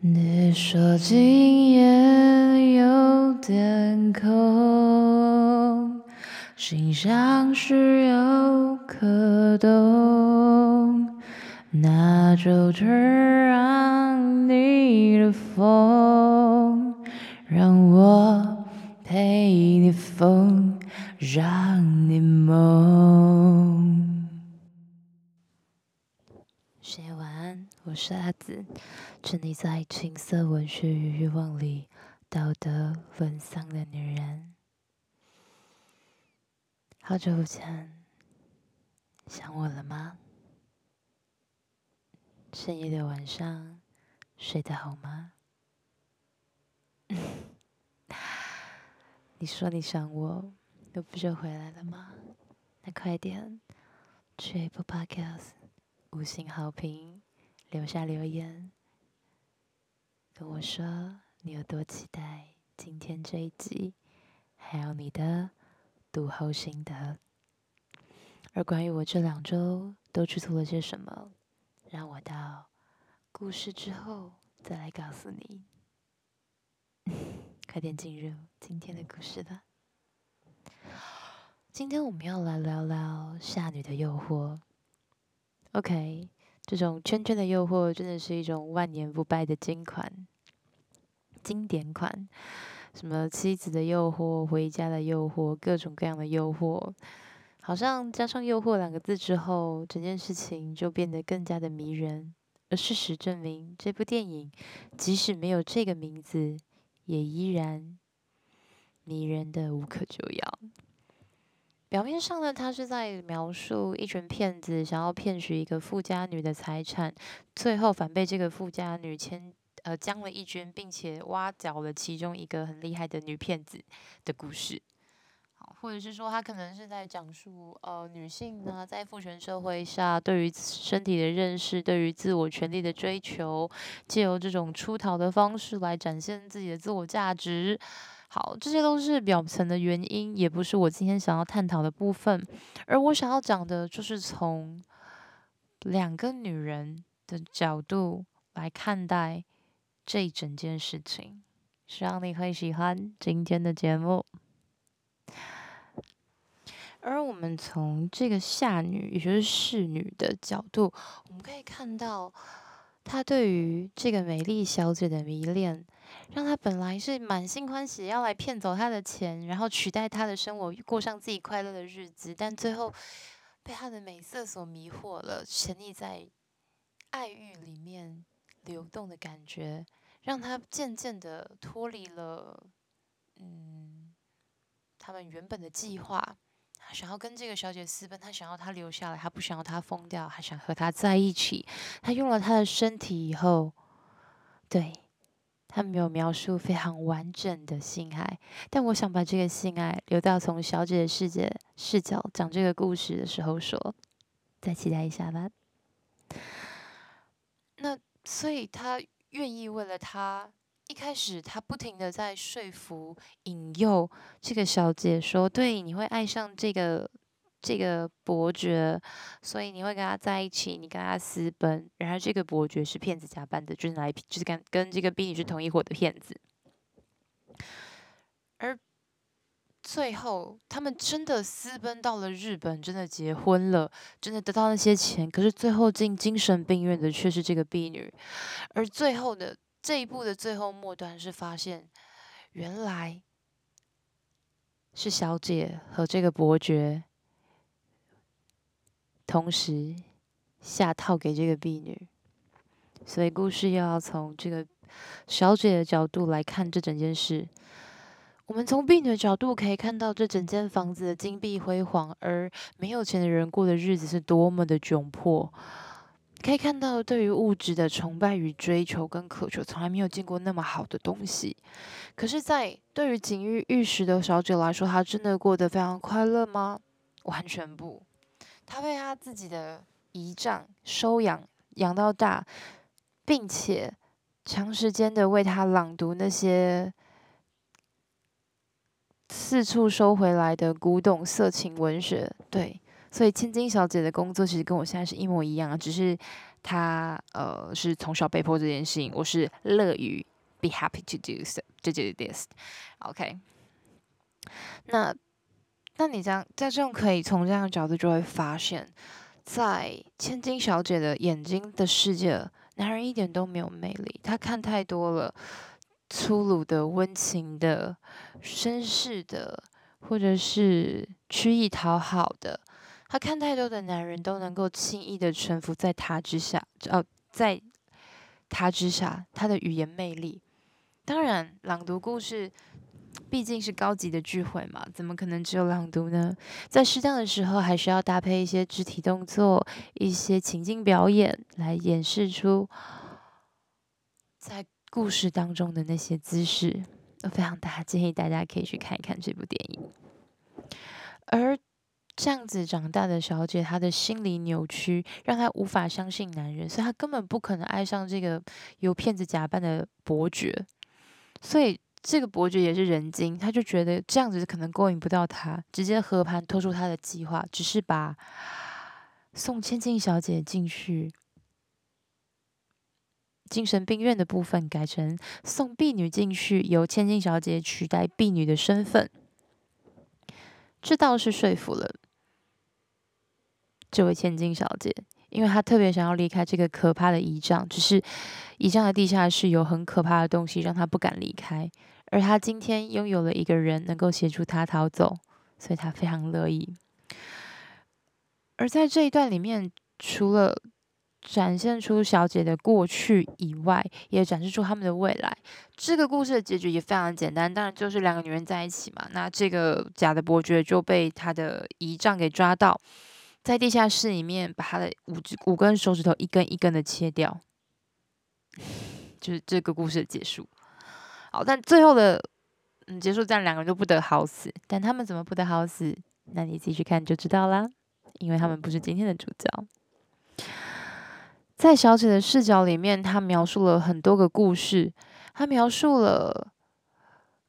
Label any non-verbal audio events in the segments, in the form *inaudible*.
你说今夜有点空，心像是有颗洞，那就 turn on 你的风，让我陪你疯，让你梦。深夜晚安，我是阿紫。沉溺在情色文学与欲望里，道德沦丧的女人。好久不见，想我了吗？深夜的晚上，睡得好吗？*laughs* 你说你想我，又不就回来了吗？那快点，去 Apple Podcast 五星好评，留下留言。跟我说你有多期待今天这一集，还有你的读后心得。而关于我这两周都去做了些什么，让我到故事之后再来告诉你。*laughs* 快点进入今天的故事吧。今天我们要来聊聊夏女的诱惑。OK。这种圈圈的诱惑真的是一种万年不败的金款、经典款。什么妻子的诱惑、回家的诱惑、各种各样的诱惑，好像加上“诱惑”两个字之后，整件事情就变得更加的迷人。而事实证明，这部电影即使没有这个名字，也依然迷人的无可救药。表面上呢，他是在描述一群骗子想要骗取一个富家女的财产，最后反被这个富家女牵呃将了一军，并且挖角了其中一个很厉害的女骗子的故事。好，或者是说他可能是在讲述呃女性呢在父权社会下对于身体的认识，对于自我权利的追求，借由这种出逃的方式来展现自己的自我价值。好，这些都是表层的原因，也不是我今天想要探讨的部分。而我想要讲的，就是从两个女人的角度来看待这一整件事情，希望你会喜欢今天的节目。而我们从这个夏女，也就是侍女的角度，我们可以看到她对于这个美丽小姐的迷恋。让他本来是满心欢喜要来骗走他的钱，然后取代他的生活，过上自己快乐的日子，但最后被他的美色所迷惑了，沉溺在爱欲里面流动的感觉，让他渐渐的脱离了嗯他们原本的计划。他想要跟这个小姐私奔，他想要她留下来，他不想要她疯掉，还想和她在一起。他用了他的身体以后，对。他没有描述非常完整的性爱，但我想把这个性爱留到从小姐的视角视角讲这个故事的时候说，再期待一下吧。那所以他愿意为了他，一开始他不停的在说服、引诱这个小姐说，对，你会爱上这个。这个伯爵，所以你会跟他在一起，你跟他私奔。然而，这个伯爵是骗子假扮的，就是来就是跟跟这个婢女是同一伙的骗子。而最后，他们真的私奔到了日本，真的结婚了，真的得到那些钱。可是最后进精神病院的却是这个婢女。而最后的这一部的最后末端是发现，原来是小姐和这个伯爵。同时下套给这个婢女，所以故事又要从这个小姐的角度来看这整件事。我们从婢女的角度可以看到这整间房子的金碧辉煌，而没有钱的人过的日子是多么的窘迫。可以看到对于物质的崇拜与追求跟渴求，从来没有见过那么好的东西。可是，在对于锦衣玉食的小姐来说，她真的过得非常快乐吗？完全不。他被他自己的姨丈收养养到大，并且长时间的为他朗读那些四处收回来的古董色情文学。对，所以千金小姐的工作其实跟我现在是一模一样，只是他呃是从小被迫这件事情，我是乐于 be happy to do so to do this。OK，那那你这样在这种可以从这样的角度就会发现，在千金小姐的眼睛的世界，男人一点都没有魅力，他看太多了粗鲁的、温情的、绅士的，或者是曲意讨好的。他看太多的男人都能够轻易的臣服在他之下，哦，在他之下，他的语言魅力。当然，朗读故事毕竟是高级的聚会嘛，怎么可能只有朗读呢？在适当的时候，还需要搭配一些肢体动作、一些情境表演，来演示出在故事当中的那些姿势。我非常大建议大家可以去看一看这部电影，而。这样子长大的小姐，她的心理扭曲，让她无法相信男人，所以她根本不可能爱上这个由骗子假扮的伯爵。所以这个伯爵也是人精，他就觉得这样子可能勾引不到他，直接和盘托出他的计划，只是把送千金小姐进去精神病院的部分改成送婢女进去，由千金小姐取代婢女的身份，这倒是说服了。这位千金小姐，因为他特别想要离开这个可怕的仪仗，只是仪仗的地下室有很可怕的东西，让他不敢离开。而他今天拥有了一个人能够协助他逃走，所以他非常乐意。而在这一段里面，除了展现出小姐的过去以外，也展示出他们的未来。这个故事的结局也非常简单，当然就是两个女人在一起嘛。那这个假的伯爵就被他的仪仗给抓到。在地下室里面，把他的五指五根手指头一根一根的切掉，就是这个故事的结束。好，但最后的嗯结束，这样两个人都不得好死。但他们怎么不得好死？那你自己去看就知道啦，因为他们不是今天的主角。在小姐的视角里面，她描述了很多个故事，她描述了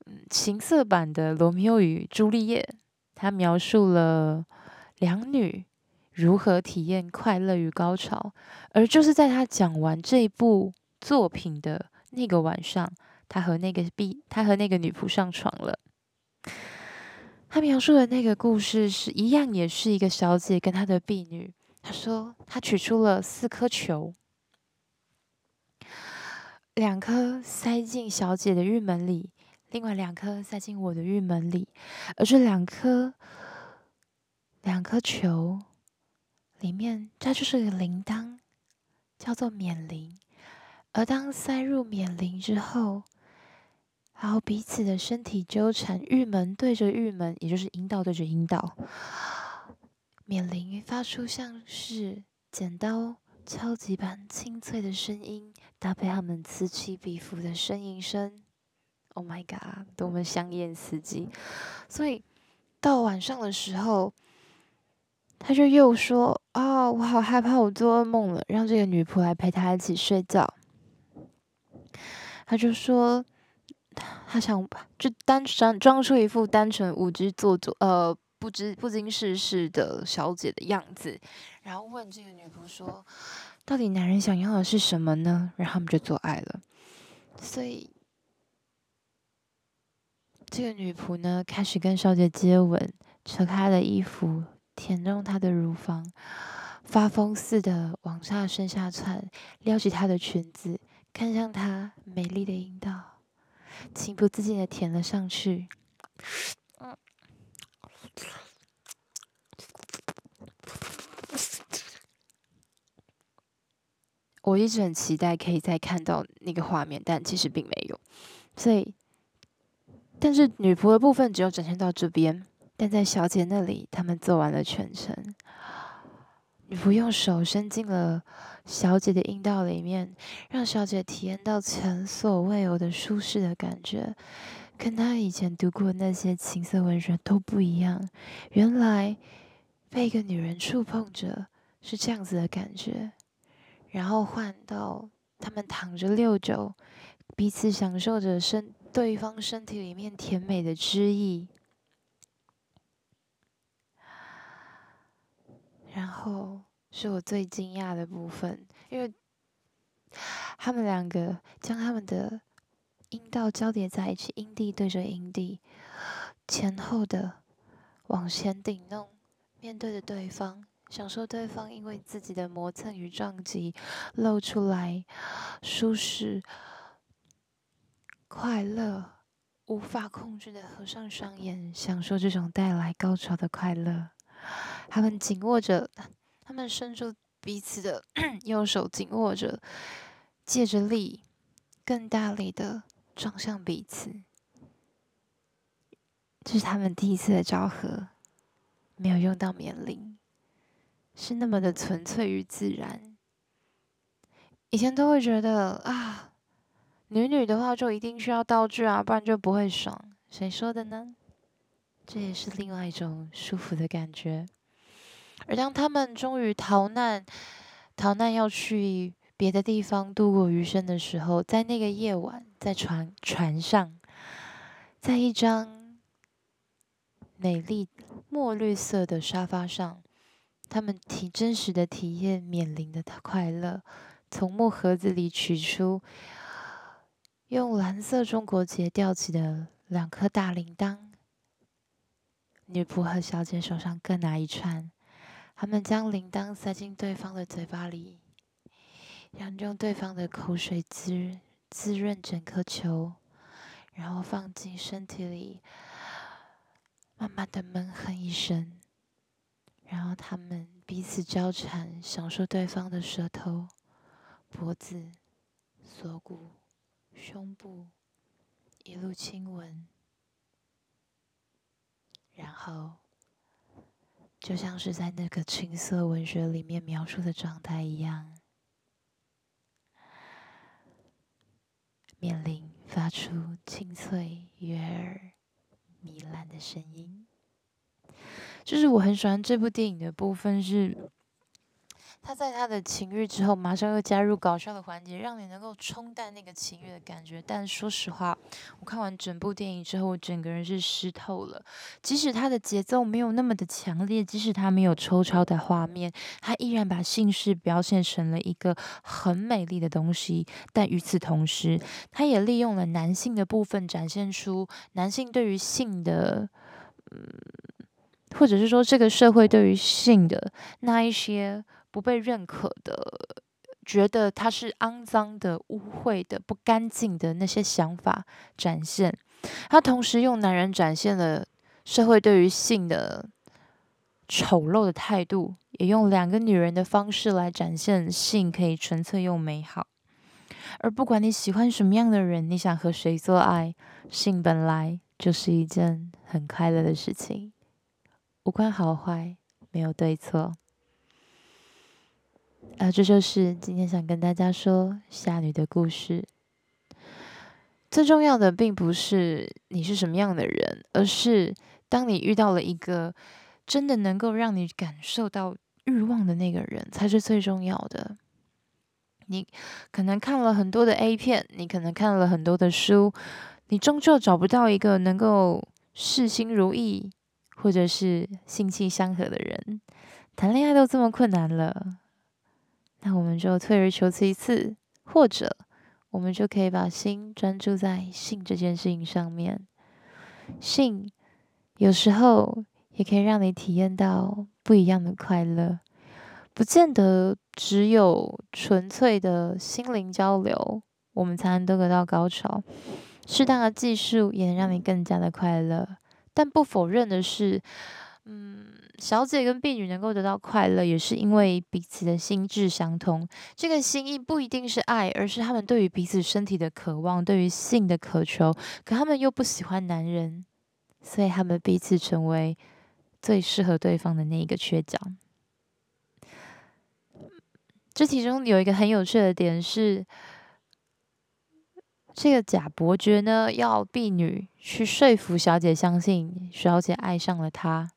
嗯情色版的罗密欧与朱丽叶，她描述了两女。如何体验快乐与高潮？而就是在他讲完这部作品的那个晚上，他和那个婢，他和那个女仆上床了。他描述的那个故事是一样，也是一个小姐跟她的婢女。她说，她取出了四颗球，两颗塞进小姐的玉门里，另外两颗塞进我的玉门里，而这两颗两颗球。里面它就是个铃铛，叫做冕铃。而当塞入冕铃之后，然后彼此的身体纠缠，玉门对着玉门，也就是阴道对着阴道，冕铃发出像是剪刀敲击般清脆的声音，搭配他们此起彼伏的呻吟声。Oh my god，多么香艳刺激！所以到晚上的时候。他就又说：“啊、我好害怕，我做噩梦了。”让这个女仆来陪他一起睡觉。他就说：“他想就单纯装出一副单纯无知、做作、呃不知不经世事的小姐的样子，然后问这个女仆说：‘到底男人想要的是什么呢？’然后他们就做爱了。所以这个女仆呢，开始跟小姐接吻，扯开她的衣服。”舔动她的乳房，发疯似的往下身下窜，撩起她的裙子，看向她美丽的阴道，情不自禁的舔了上去。我一直很期待可以再看到那个画面，但其实并没有。所以，但是女仆的部分只有展现到这边。但在小姐那里，他们做完了全程。女仆用手伸进了小姐的阴道里面，让小姐体验到前所未有的舒适的感觉，跟她以前读过那些情色文学都不一样。原来被一个女人触碰着是这样子的感觉，然后换到他们躺着六九，彼此享受着身对方身体里面甜美的汁液。然后是我最惊讶的部分，因为他们两个将他们的阴道交叠在一起，阴蒂对着阴蒂，前后的往前顶弄，面对着对方，享受对方因为自己的磨蹭与撞击露出来舒适、快乐、无法控制的合上双眼，享受这种带来高潮的快乐。他们紧握着，他们伸出彼此的 *clears throat* 右手，紧握着，借着力，更大力的撞向彼此。这是他们第一次的交合，没有用到棉铃，是那么的纯粹与自然。以前都会觉得啊，女女的话就一定需要道具啊，不然就不会爽。谁说的呢？这也是另外一种舒服的感觉。而当他们终于逃难，逃难要去别的地方度过余生的时候，在那个夜晚，在船船上，在一张。美丽墨绿色的沙发上，他们体真实的体验冕铃的快乐。从木盒子里取出用蓝色中国结吊起的两颗大铃铛，女仆和小姐手上各拿一串。他们将铃铛塞进对方的嘴巴里，然后用对方的口水滋滋润整颗球，然后放进身体里。慢慢的闷哼一声，然后他们彼此交缠，享受对方的舌头、脖子、锁骨、胸部，一路亲吻，然后就像是在那个青涩文学里面描述的状态一样，面临发出清脆悦耳。糜烂的声音，就是我很喜欢这部电影的部分是，他在他的情欲之后，马上又加入搞笑的环节，让你能够冲淡那个情欲的感觉。但说实话，我看完整部电影之后，我整个人是湿透了。即使他的节奏没有那么的强烈，即使他没有抽插的画面，他依然把性事表现成了一个很美丽的东西。但与此同时，他也利用了男性的部分，展现出男性对于性的，嗯，或者是说这个社会对于性的那一些。不被认可的，觉得他是肮脏的、污秽的、不干净的那些想法展现。他同时用男人展现了社会对于性的丑陋的态度，也用两个女人的方式来展现性可以纯粹又美好。而不管你喜欢什么样的人，你想和谁做爱，性本来就是一件很快乐的事情，无关好坏，没有对错。啊，这就是今天想跟大家说夏女的故事。最重要的并不是你是什么样的人，而是当你遇到了一个真的能够让你感受到欲望的那个人，才是最重要的。你可能看了很多的 A 片，你可能看了很多的书，你终究找不到一个能够视心如意，或者是心气相合的人。谈恋爱都这么困难了。那我们就退而求其次，或者我们就可以把心专注在性这件事情上面。性有时候也可以让你体验到不一样的快乐，不见得只有纯粹的心灵交流，我们才能得到高潮。适当的技术也能让你更加的快乐，但不否认的是，嗯。小姐跟婢女能够得到快乐，也是因为彼此的心智相通。这个心意不一定是爱，而是他们对于彼此身体的渴望，对于性的渴求。可他们又不喜欢男人，所以他们彼此成为最适合对方的那一个缺角。这其中有一个很有趣的点是，这个假伯爵呢，要婢女去说服小姐相信小姐爱上了他。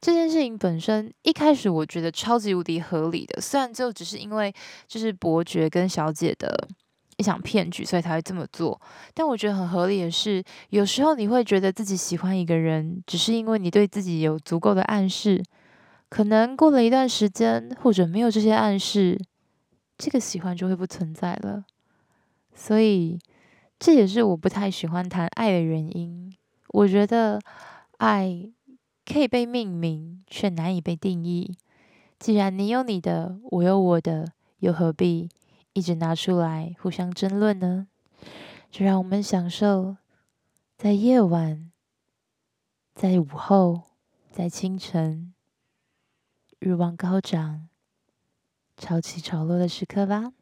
这件事情本身一开始我觉得超级无敌合理的，虽然就只是因为就是伯爵跟小姐的一场骗局，所以才会这么做。但我觉得很合理的是，有时候你会觉得自己喜欢一个人，只是因为你对自己有足够的暗示。可能过了一段时间，或者没有这些暗示，这个喜欢就会不存在了。所以这也是我不太喜欢谈爱的原因。我觉得爱可以被命名，却难以被定义。既然你有你的，我有我的，又何必一直拿出来互相争论呢？就让我们享受在夜晚，在午后，在清晨，欲望高涨、潮起潮落的时刻吧。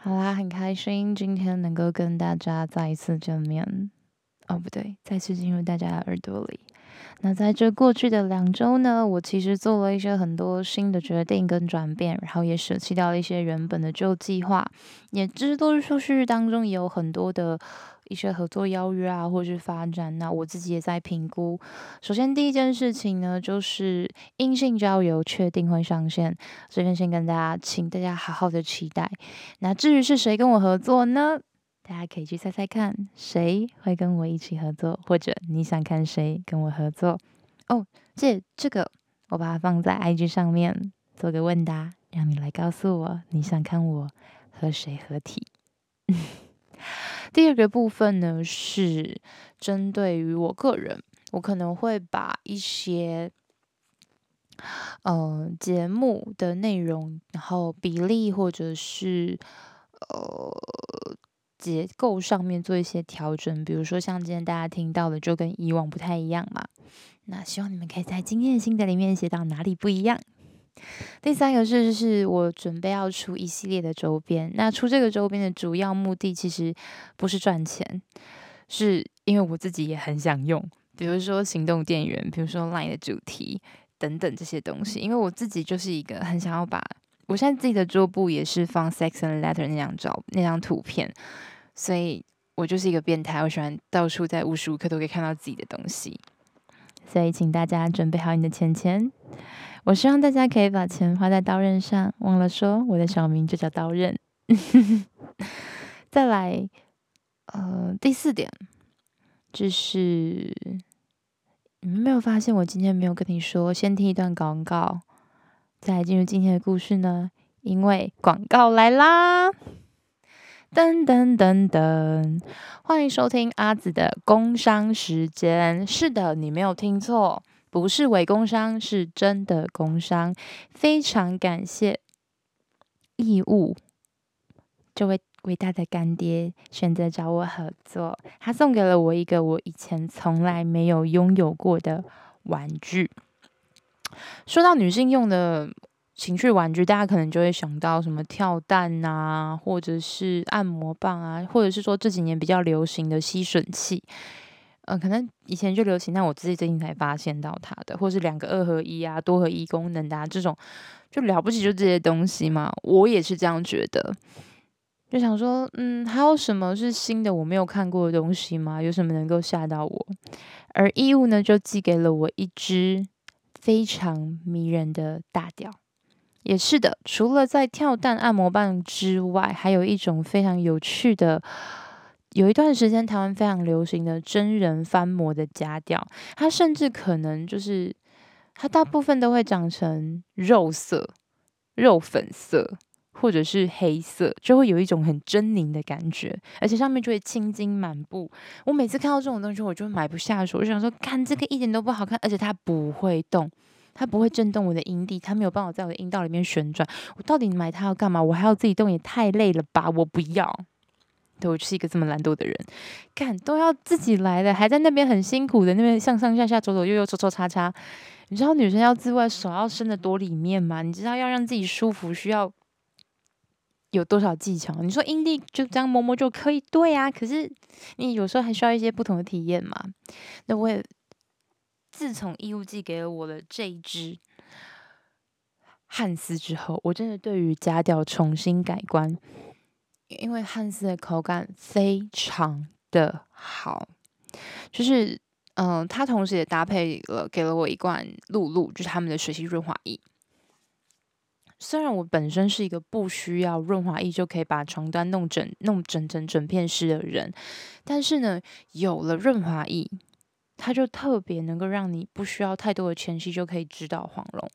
好啦，很开心今天能够跟大家再一次见面。哦，不对，再次进入大家的耳朵里。那在这过去的两周呢，我其实做了一些很多新的决定跟转变，然后也舍弃掉了一些原本的旧计划。也知道说是当中也有很多的一些合作邀约啊，或是发展。那我自己也在评估。首先第一件事情呢，就是阴性交友确定会上线，这边先跟大家，请大家好好的期待。那至于是谁跟我合作呢？大家可以去猜猜看，谁会跟我一起合作，或者你想看谁跟我合作？哦，这这个我把它放在 IG 上面做个问答，让你来告诉我你想看我和谁合体。*laughs* 第二个部分呢，是针对于我个人，我可能会把一些嗯、呃、节目的内容，然后比例或者是呃。结构上面做一些调整，比如说像今天大家听到的，就跟以往不太一样嘛。那希望你们可以在今天的心得里面写到哪里不一样。第三个是，是我准备要出一系列的周边。那出这个周边的主要目的，其实不是赚钱，是因为我自己也很想用。比如说行动电源，比如说 LINE 的主题等等这些东西，因为我自己就是一个很想要把。我现在自己的桌布也是放《Sex and Letter》那张照那张图片，所以我就是一个变态，我喜欢到处在无时无刻都可以看到自己的东西。所以请大家准备好你的钱钱，我希望大家可以把钱花在刀刃上。忘了说，我的小名就叫刀刃。*laughs* 再来，呃，第四点就是你们没有发现我今天没有跟你说，先听一段广告。再来进入今天的故事呢，因为广告来啦！噔噔噔噔，欢迎收听阿紫的工商时间。是的，你没有听错，不是伪工商，是真的工商。非常感谢义务这位伟大的干爹选择找我合作，他送给了我一个我以前从来没有拥有过的玩具。说到女性用的情趣玩具，大家可能就会想到什么跳蛋啊，或者是按摩棒啊，或者是说这几年比较流行的吸吮器。呃，可能以前就流行，但我自己最近才发现到它的，或是两个二合一啊，多合一功能的啊，这种就了不起，就这些东西嘛。我也是这样觉得，就想说，嗯，还有什么是新的我没有看过的东西吗？有什么能够吓到我？而义务呢，就寄给了我一只。非常迷人的大屌，也是的。除了在跳蛋按摩棒之外，还有一种非常有趣的，有一段时间台湾非常流行的真人翻模的假屌，它甚至可能就是它大部分都会长成肉色、肉粉色。或者是黑色，就会有一种很狰狞的感觉，而且上面就会青筋满布。我每次看到这种东西，我就买不下手。我就想说，看这个一点都不好看，而且它不会动，它不会震动我的阴蒂，它没有办法在我的阴道里面旋转。我到底买它要干嘛？我还要自己动，也太累了吧！我不要。对，我是一个这么懒惰的人，看都要自己来的，还在那边很辛苦的那边上上下下左左右右搓搓擦擦。你知道女生要自慰手要伸得多里面吗？你知道要让自己舒服需要。有多少技巧？你说阴蒂就这样摸摸就可以？对呀，可是你有时候还需要一些不同的体验嘛。那我也自从义务寄给了我的这一支汉斯之后，我真的对于假屌重新改观，因为汉斯的口感非常的好，就是嗯、呃，它同时也搭配了给了我一罐露露，就是他们的水洗润滑液。虽然我本身是一个不需要润滑液就可以把床单弄整、弄整整整片湿的人，但是呢，有了润滑液，它就特别能够让你不需要太多的前戏就可以指导黄龙。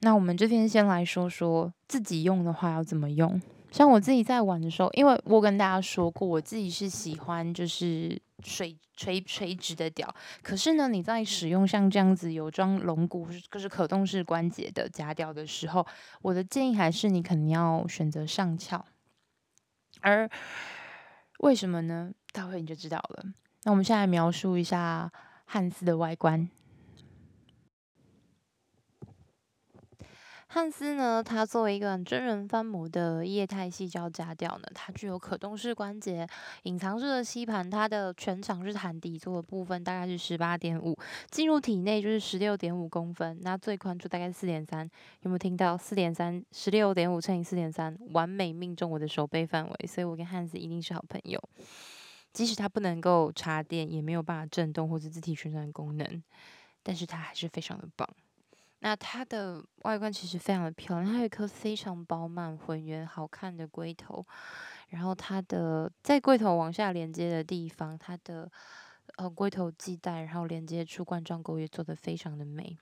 那我们这边先来说说自己用的话要怎么用。像我自己在玩的时候，因为我跟大家说过，我自己是喜欢就是水垂垂直的屌。可是呢，你在使用像这样子有装龙骨，就是可动式关节的夹屌的时候，我的建议还是你肯定要选择上翘。而为什么呢？待会你就知道了。那我们现在描述一下汉斯的外观。汉斯呢，它作为一个真人翻模的液态细胶假屌呢，它具有可动式关节、隐藏式的吸盘，它的全长是含底座的部分大概是十八点五，进入体内就是十六点五公分，那最宽处大概四点三，有没有听到？四点三，十六点五乘以四点三，完美命中我的手背范围，所以我跟汉斯一定是好朋友。即使它不能够插电，也没有办法震动或者自体旋转功能，但是它还是非常的棒。那它的外观其实非常的漂亮，它有一颗非常饱满、浑圆、好看的龟头，然后它的在龟头往下连接的地方，它的呃龟头系带，然后连接处冠状沟也做得非常的美。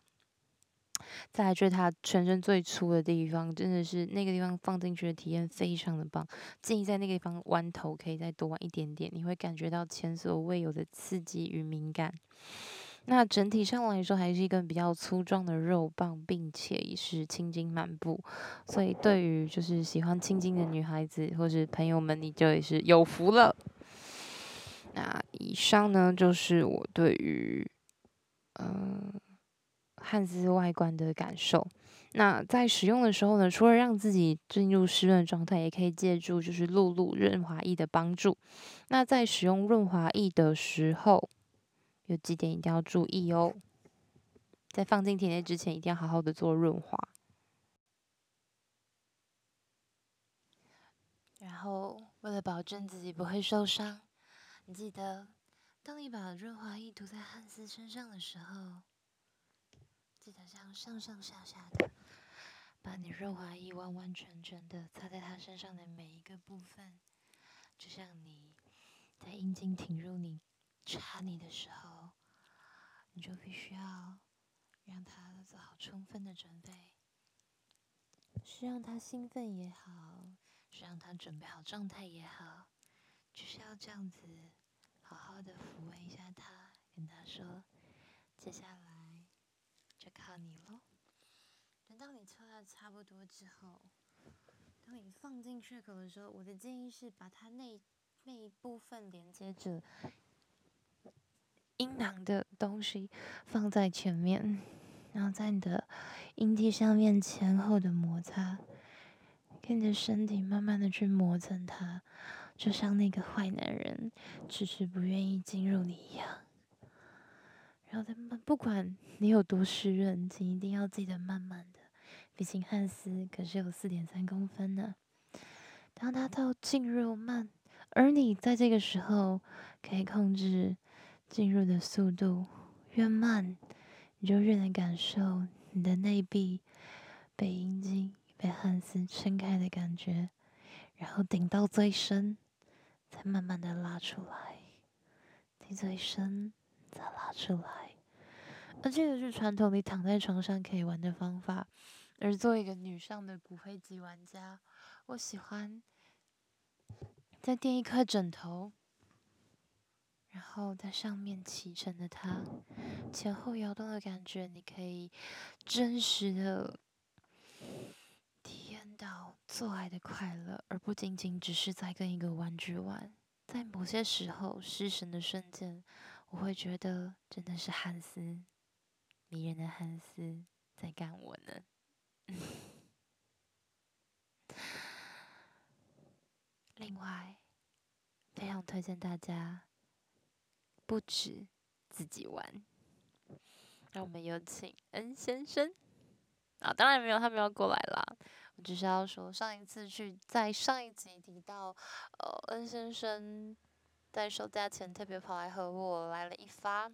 再来就是它全身最粗的地方，真的是那个地方放进去的体验非常的棒，建议在那个地方弯头可以再多弯一点点，你会感觉到前所未有的刺激与敏感。那整体上来说，还是一根比较粗壮的肉棒，并且也是青筋满布，所以对于就是喜欢青筋的女孩子或是朋友们，你就也是有福了。那以上呢，就是我对于嗯、汉斯外观的感受。那在使用的时候呢，除了让自己进入湿润状态，也可以借助就是露露润滑液的帮助。那在使用润滑液的时候，有几点一定要注意哦，在放进体内之前，一定要好好的做润滑。然后，为了保证自己不会受伤，你记得，当你把润滑液涂在汉斯身上的时候，记得这样上上下下的，把你润滑液完完全全的擦在他身上的每一个部分，就像你在阴茎挺入你。插你的时候，你就必须要让他做好充分的准备，是让他兴奋也好，是让他准备好状态也好，就是要这样子好好的抚慰一下他，跟他说，接下来就靠你喽。等到你搓的差不多之后，当你放进缺口的时候，我的建议是把它那那一部分连接着。阴囊的东西放在前面，然后在你的阴蒂上面前后的摩擦，跟你的身体慢慢的去磨蹭它，就像那个坏男人迟迟不愿意进入你一样。然后他们不管你有多湿润，请一定要记得慢慢的，毕竟汉斯可是有四点三公分呢。当他到进入慢，而你在这个时候可以控制。进入的速度越慢，你就越能感受你的内壁被阴茎被汗丝撑开的感觉，然后顶到最深，再慢慢的拉出来，顶最深再拉出来。而这个是传统你躺在床上可以玩的方法，而作为一个女上的骨灰级玩家，我喜欢再垫一块枕头。然后在上面骑乘着它，前后摇动的感觉，你可以真实的体验到做爱的快乐，而不仅仅只是在跟一个玩具玩。在某些时候失神的瞬间，我会觉得真的是汉斯，迷人的汉斯在干我呢。*laughs* 另外，非常推荐大家。不止自己玩，让我们有请恩先生啊！当然没有，他没有过来啦。我只是要说，上一次去在上一集提到，呃恩先生在收假前特别跑来和我来了一发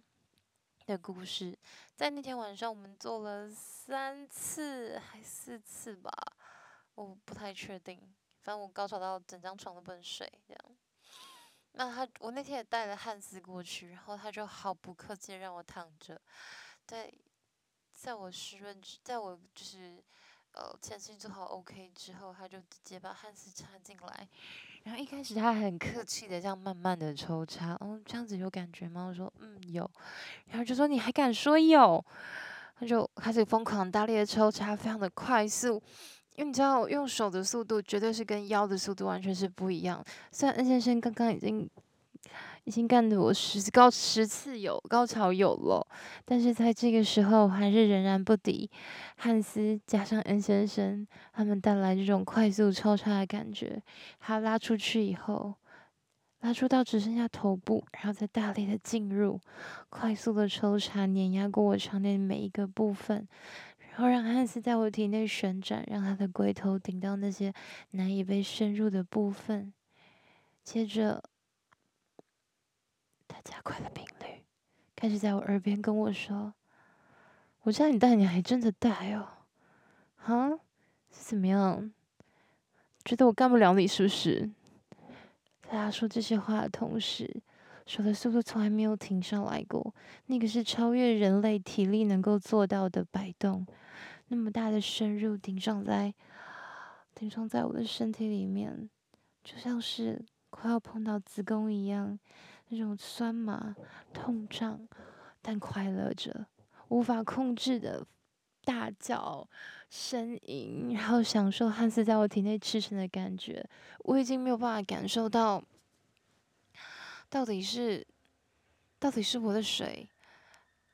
的故事。在那天晚上，我们做了三次还四次吧，我不太确定。反正我高潮到整张床都不能睡，这样。那他我那天也带了汉斯过去，然后他就毫不客气让我躺着，在在我湿润，在我就是呃前期做好 OK 之后，他就直接把汉斯插进来，然后一开始他很客气的这样慢慢的抽插，嗯这样子有感觉吗？我说嗯有，然后就说你还敢说有？他就开始疯狂大力的抽插，非常的快速。因为你知道，用手的速度绝对是跟腰的速度完全是不一样。虽然 N 先生刚刚已经已经干的我十高十次有高潮有了，但是在这个时候还是仍然不敌汉斯加上 N 先生他们带来这种快速抽插的感觉。他拉出去以后，拉出到只剩下头部，然后再大力的进入，快速的抽插碾压过我场内每一个部分。然后让汉斯在我体内旋转，让他的龟头顶到那些难以被深入的部分。接着，他加快了频率，开始在我耳边跟我说：“我叫你带，你还真的带哦，哈？是怎么样？觉得我干不了你是不是？”在他说这些话的同时，手的速度从来没有停下来过，那个是超越人类体力能够做到的摆动。那么大的深入，顶上在，顶上在我的身体里面，就像是快要碰到子宫一样，那种酸麻、痛胀，但快乐着，无法控制的大叫、呻吟，然后享受汉斯在我体内驰骋的感觉。我已经没有办法感受到，到底是，到底是我的水，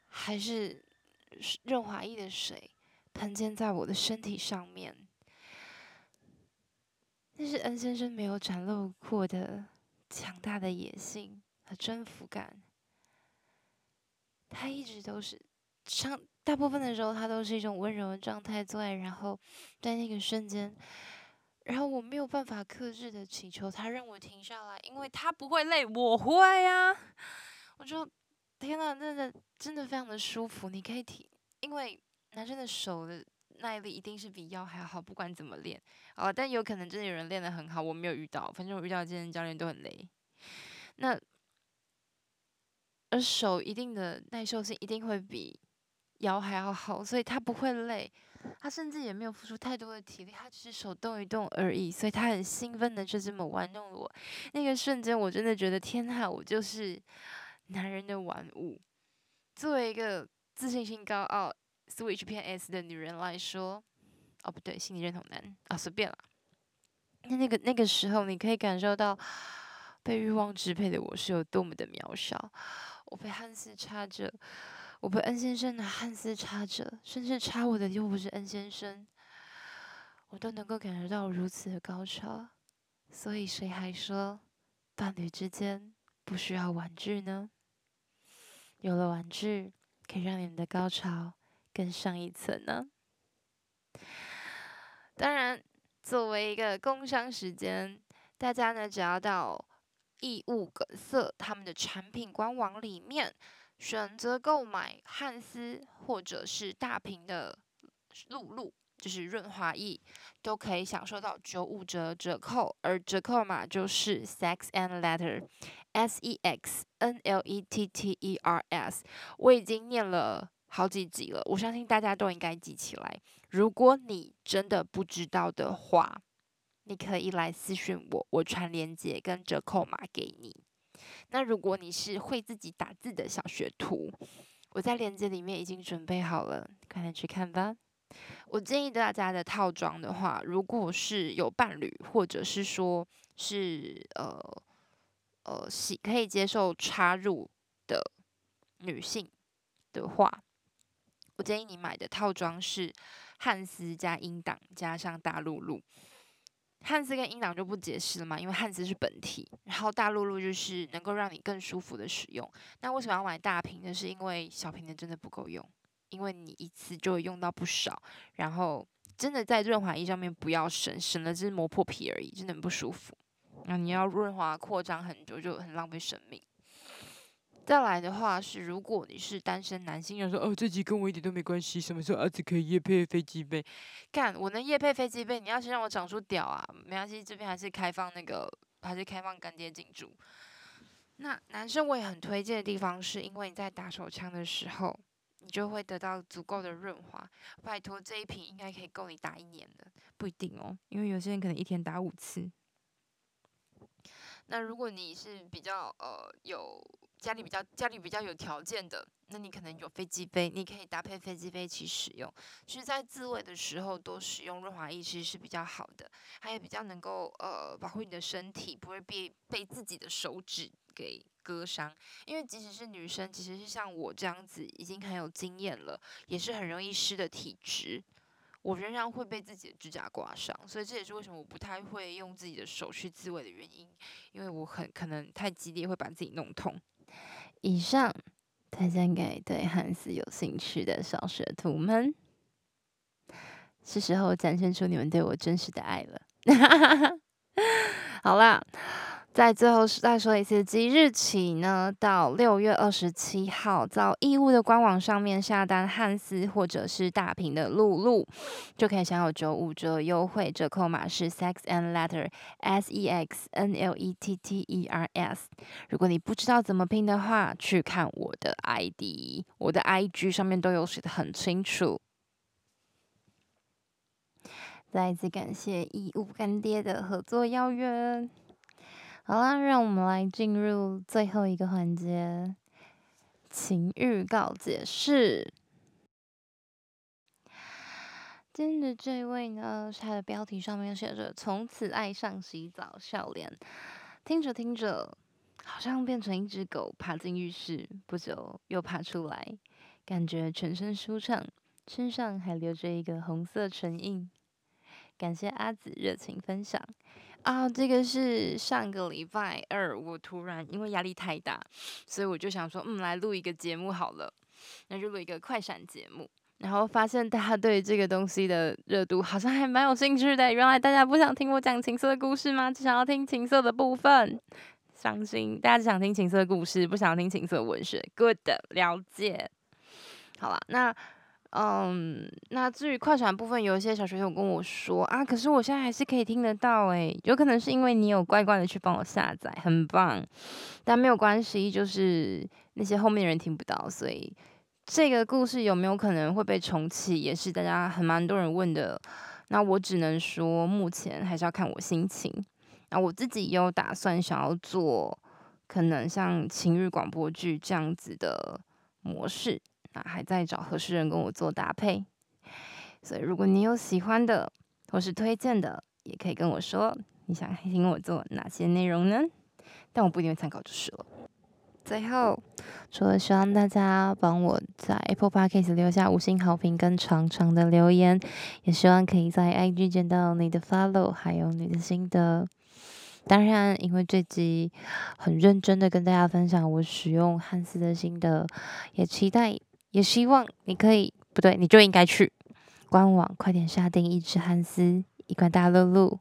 还是润滑液的水？喷溅在我的身体上面，那是 N 先生没有展露过的强大的野性和征服感。他一直都是，上大部分的时候，他都是一种温柔的状态坐在，然后在那个瞬间，然后我没有办法克制的请求他让我停下来，因为他不会累，我会呀、啊。我就，天呐，真的真的非常的舒服，你可以停，因为。男生的手的耐力一定是比腰还好，不管怎么练啊，但有可能真的有人练得很好，我没有遇到，反正我遇到健身教练都很累。那而手一定的耐受性一定会比腰还要好，所以他不会累，他甚至也没有付出太多的体力，他只是手动一动而已，所以他很兴奋的就这么玩弄我。那个瞬间，我真的觉得天呐，我就是男人的玩物。作为一个自信心高傲。Switch 偏 S 的女人来说，哦不对，心理认同男啊，随便了。那那个那个时候，你可以感受到被欲望支配的我是有多么的渺小。我被汉斯插着，我被 N 先生拿汉斯插着，甚至插我的又不是 N 先生，我都能够感觉到如此的高潮。所以谁还说伴侣之间不需要玩具呢？有了玩具，可以让你们的高潮。更上一层呢？当然，作为一个工商时间，大家呢只要到异物梗塞他们的产品官网里面，选择购买汉斯或者是大瓶的露露，就是润滑液，都可以享受到九五折折扣，而折扣码就是 Sex and Letter，S E X N L E T T E R S。我已经念了。好几集了，我相信大家都应该记起来。如果你真的不知道的话，你可以来私讯我，我传链接跟折扣码给你。那如果你是会自己打字的小学徒，我在链接里面已经准备好了，快点去看吧。我建议大家的套装的话，如果是有伴侣，或者是说是呃呃喜可以接受插入的女性的话。我建议你买的套装是汉斯加英档加上大露露。汉斯跟音档就不解释了嘛，因为汉斯是本体，然后大露露就是能够让你更舒服的使用。那为什么要买大瓶的？是因为小瓶的真的不够用，因为你一次就会用到不少。然后真的在润滑液上面不要省，省了只是磨破皮而已，真的很不舒服。那你要润滑扩张很久，就很浪费生命。再来的话是，如果你是单身男性，要说哦，这集跟我一点都没关系，什么时候儿子可以夜配飞机杯？看，我能夜配飞机杯，你要先让我长出屌啊！没关系，这边还是开放那个，还是开放干爹进驻。那男生我也很推荐的地方，是因为你在打手枪的时候，你就会得到足够的润滑。拜托，这一瓶应该可以够你打一年的，不一定哦，因为有些人可能一天打五次。那如果你是比较呃有家里比较家里比较有条件的，那你可能有飞机杯，你可以搭配飞机杯一起使用。其实，在自慰的时候多使用润滑液其实是比较好的，还有比较能够呃保护你的身体不会被被自己的手指给割伤。因为即使是女生，其实是像我这样子已经很有经验了，也是很容易湿的体质。我仍然会被自己的指甲刮伤，所以这也是为什么我不太会用自己的手去自慰的原因，因为我很可能太激烈会把自己弄痛。以上推荐给对汉字有兴趣的小学徒们，是时候展现出你们对我真实的爱了。*laughs* 好啦。在最后再说一次，即日起呢，到六月二十七号，到义乌的官网上面下单汉斯或者是大屏的露露，就可以享有九五折优惠，折扣码是 Sex and Letter S E X N L E T T E R S。如果你不知道怎么拼的话，去看我的 ID，我的 IG 上面都有写得很清楚。再一次感谢义乌干爹的合作邀约。好啦，让我们来进入最后一个环节——情欲告解释。今天的这位呢，他的标题上面写着“从此爱上洗澡笑脸”，听着听着，好像变成一只狗爬进浴室，不久又爬出来，感觉全身舒畅，身上还留着一个红色唇印。感谢阿紫热情分享。啊，这个是上个礼拜二，我突然因为压力太大，所以我就想说，嗯，来录一个节目好了，那就录一个快闪节目。然后发现大家对这个东西的热度好像还蛮有兴趣的。原来大家不想听我讲情色的故事吗？只想要听情色的部分，伤心。大家只想听情色故事，不想听情色文学。Good，了解。好了，那。嗯，那至于快闪部分，有一些小学生跟我说啊，可是我现在还是可以听得到诶，有可能是因为你有乖乖的去帮我下载，很棒。但没有关系，就是那些后面人听不到，所以这个故事有没有可能会被重启，也是大家很蛮多人问的。那我只能说，目前还是要看我心情。那我自己也有打算想要做，可能像情欲广播剧这样子的模式。那还在找合适人跟我做搭配，所以如果你有喜欢的或是推荐的，也可以跟我说，你想听我做哪些内容呢？但我不一定会参考就是了。最后，除了希望大家帮我在 Apple Podcast 留下五星好评跟长长的留言，也希望可以在 IG 见到你的 follow，还有你的心得。当然，因为这集很认真的跟大家分享我使用汉斯的心得，也期待。也希望你可以，不对，你就应该去官网快点下定一只汉斯，一罐大乐露，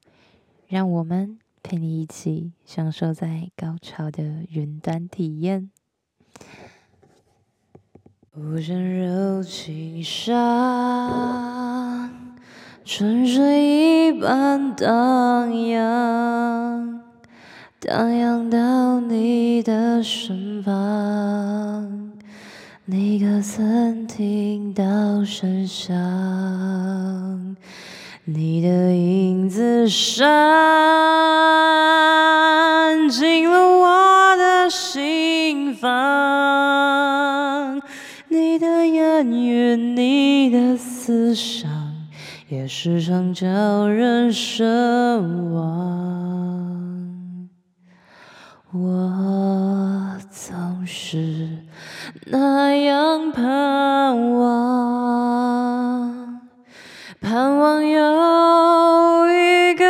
让我们陪你一起享受在高潮的云端体验。无声柔情上春水一般荡漾，荡漾到你的身。你可曾听到声响？你的影子闪进了我的心房。你的言语，你的思想，也时常叫人神往。我总是。那样盼望，盼望有一个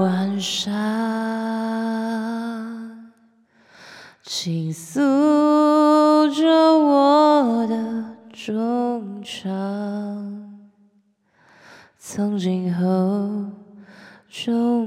晚上，倾诉着我的衷肠，从今后就